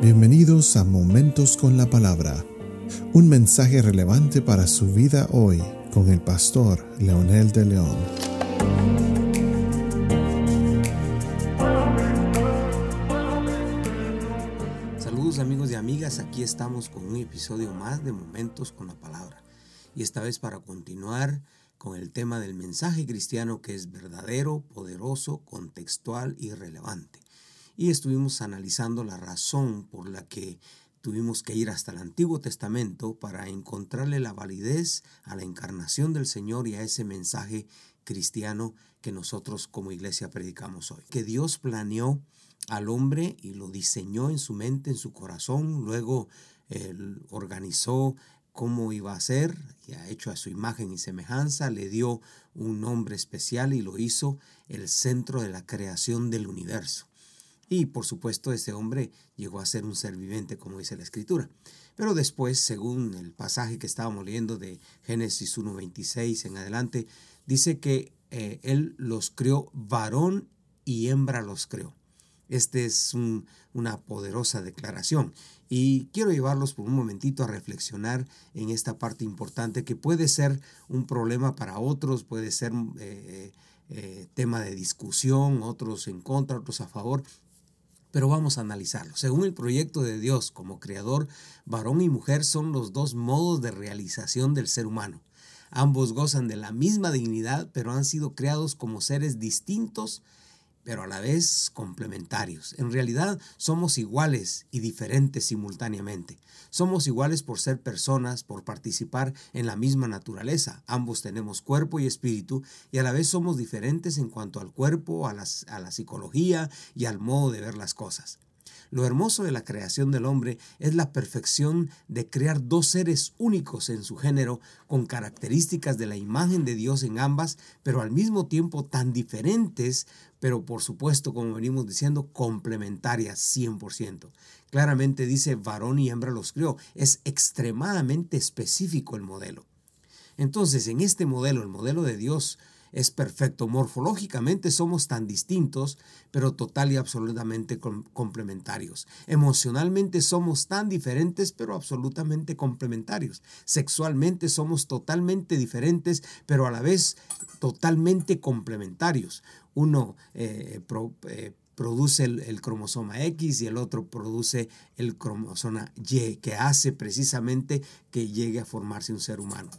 Bienvenidos a Momentos con la Palabra, un mensaje relevante para su vida hoy con el pastor Leonel de León. Saludos amigos y amigas, aquí estamos con un episodio más de Momentos con la Palabra. Y esta vez para continuar con el tema del mensaje cristiano que es verdadero, poderoso, contextual y relevante y estuvimos analizando la razón por la que tuvimos que ir hasta el Antiguo Testamento para encontrarle la validez a la encarnación del Señor y a ese mensaje cristiano que nosotros como iglesia predicamos hoy. Que Dios planeó al hombre y lo diseñó en su mente, en su corazón, luego él organizó cómo iba a ser, y ha hecho a su imagen y semejanza, le dio un nombre especial y lo hizo el centro de la creación del universo. Y por supuesto ese hombre llegó a ser un ser viviente, como dice la escritura. Pero después, según el pasaje que estábamos leyendo de Génesis 1.26 en adelante, dice que eh, él los creó varón y hembra los creó. Esta es una poderosa declaración. Y quiero llevarlos por un momentito a reflexionar en esta parte importante que puede ser un problema para otros, puede ser eh, eh, tema de discusión, otros en contra, otros a favor, pero vamos a analizarlo. Según el proyecto de Dios como creador, varón y mujer son los dos modos de realización del ser humano. Ambos gozan de la misma dignidad, pero han sido creados como seres distintos pero a la vez complementarios. En realidad somos iguales y diferentes simultáneamente. Somos iguales por ser personas, por participar en la misma naturaleza. Ambos tenemos cuerpo y espíritu y a la vez somos diferentes en cuanto al cuerpo, a, a la psicología y al modo de ver las cosas. Lo hermoso de la creación del hombre es la perfección de crear dos seres únicos en su género, con características de la imagen de Dios en ambas, pero al mismo tiempo tan diferentes, pero por supuesto, como venimos diciendo, complementarias 100%. Claramente dice varón y hembra los crió. Es extremadamente específico el modelo. Entonces, en este modelo, el modelo de Dios, es perfecto. Morfológicamente somos tan distintos, pero total y absolutamente complementarios. Emocionalmente somos tan diferentes, pero absolutamente complementarios. Sexualmente somos totalmente diferentes, pero a la vez totalmente complementarios. Uno eh, eh, produce el, cromosoma X y el otro produce el cromosoma Y, que hace precisamente que llegue a formarse un ser humano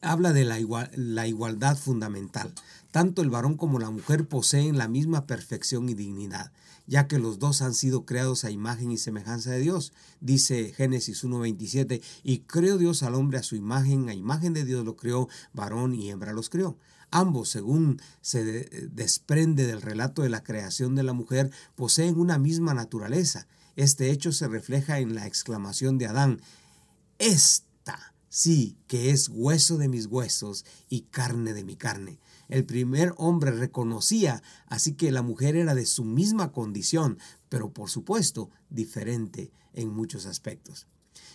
habla de la, igualdad fundamental. Tanto el varón como la mujer poseen la misma perfección y dignidad, ya que los dos han sido creados a imagen y semejanza de Dios. Dice Génesis 1.27, y creó Dios al hombre a su imagen, a imagen de Dios lo creó, varón y hembra los creó. Ambos, según se desprende del relato de la creación de la mujer, poseen una misma naturaleza. Este hecho se refleja en la exclamación de Adán, esta sí, que es hueso de mis huesos y carne de mi carne. El primer hombre reconocía, así que la mujer era de su misma condición, pero por supuesto diferente en muchos aspectos.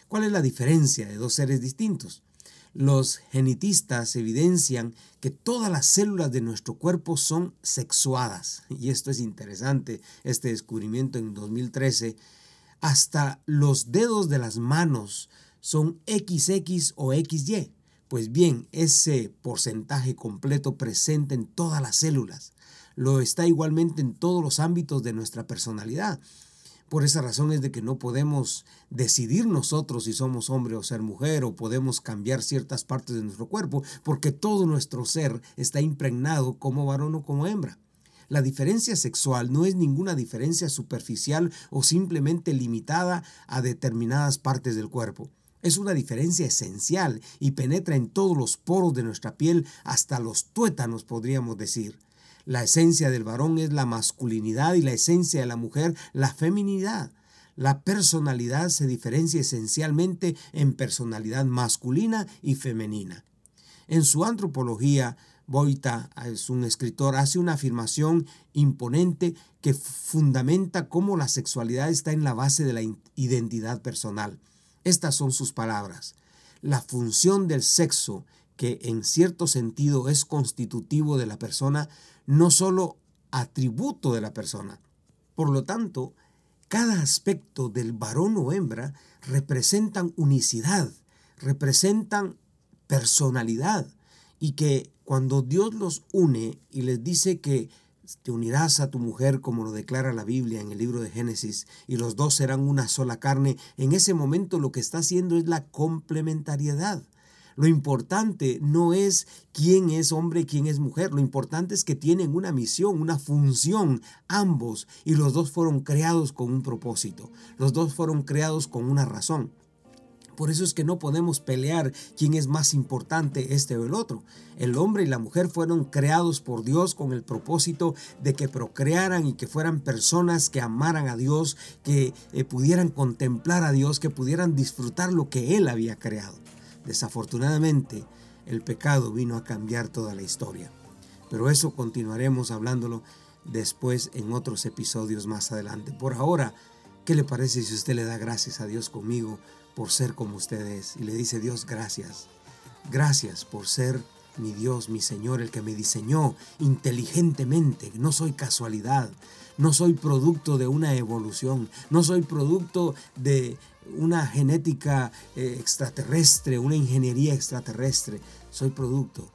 ¿Cuál es la diferencia de dos seres distintos? Los genetistas evidencian que todas las células de nuestro cuerpo son sexuadas, y esto es interesante, este descubrimiento en 2013, hasta los dedos de las manos son XX o XY. Pues bien, ese porcentaje completo presente en todas las células lo está igualmente en todos los ámbitos de nuestra personalidad. Por esa razón es de que no podemos decidir nosotros si somos hombre o ser mujer o podemos cambiar ciertas partes de nuestro cuerpo porque todo nuestro ser está impregnado como varón o como hembra. La diferencia sexual no es ninguna diferencia superficial o simplemente limitada a determinadas partes del cuerpo. Es una diferencia esencial y penetra en todos los poros de nuestra piel, hasta los tuétanos podríamos decir. La esencia del varón es la masculinidad y la esencia de la mujer la feminidad. La personalidad se diferencia esencialmente en personalidad masculina y femenina. En su antropología, Boita es un escritor, hace una afirmación imponente que fundamenta cómo la sexualidad está en la base de la identidad personal. Estas son sus palabras. La función del sexo, que en cierto sentido es constitutivo de la persona, no solo atributo de la persona. Por lo tanto, cada aspecto del varón o hembra representan unicidad, representan personalidad y que cuando Dios los une y les dice que te unirás a tu mujer como lo declara la Biblia en el libro de Génesis y los dos serán una sola carne, en ese momento lo que está haciendo es la complementariedad. Lo importante no es quién es hombre y quién es mujer, lo importante es que tienen una misión, una función, ambos, y los dos fueron creados con un propósito, los dos fueron creados con una razón. Por eso es que no podemos pelear quién es más importante, este o el otro. El hombre y la mujer fueron creados por Dios con el propósito de que procrearan y que fueran personas que amaran a Dios, que eh, pudieran contemplar a Dios, que pudieran disfrutar lo que Él había creado. Desafortunadamente, el pecado vino a cambiar toda la historia. Pero eso continuaremos hablándolo después en otros episodios más adelante. Por ahora, ¿qué le parece si usted le da gracias a Dios conmigo por ser como usted es? Y le dice Dios, gracias. Gracias por ser mi Dios, mi Señor, el que me diseñó inteligentemente. No soy casualidad. No soy producto de una evolución. No soy producto de una genética eh, extraterrestre, una ingeniería extraterrestre. Soy producto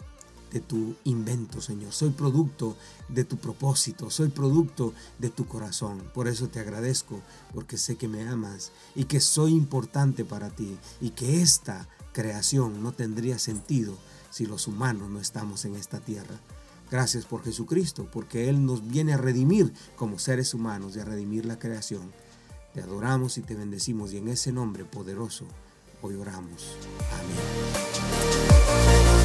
de tu invento, Señor. Soy producto de tu propósito. Soy producto de tu corazón. Por eso te agradezco, porque sé que me amas y que soy importante para ti y que esta creación no tendría sentido si los humanos no estamos en esta tierra. Gracias por Jesucristo, porque Él nos viene a redimir como seres humanos y a redimir la creación. Te adoramos y te bendecimos y en ese nombre poderoso hoy oramos. Amén.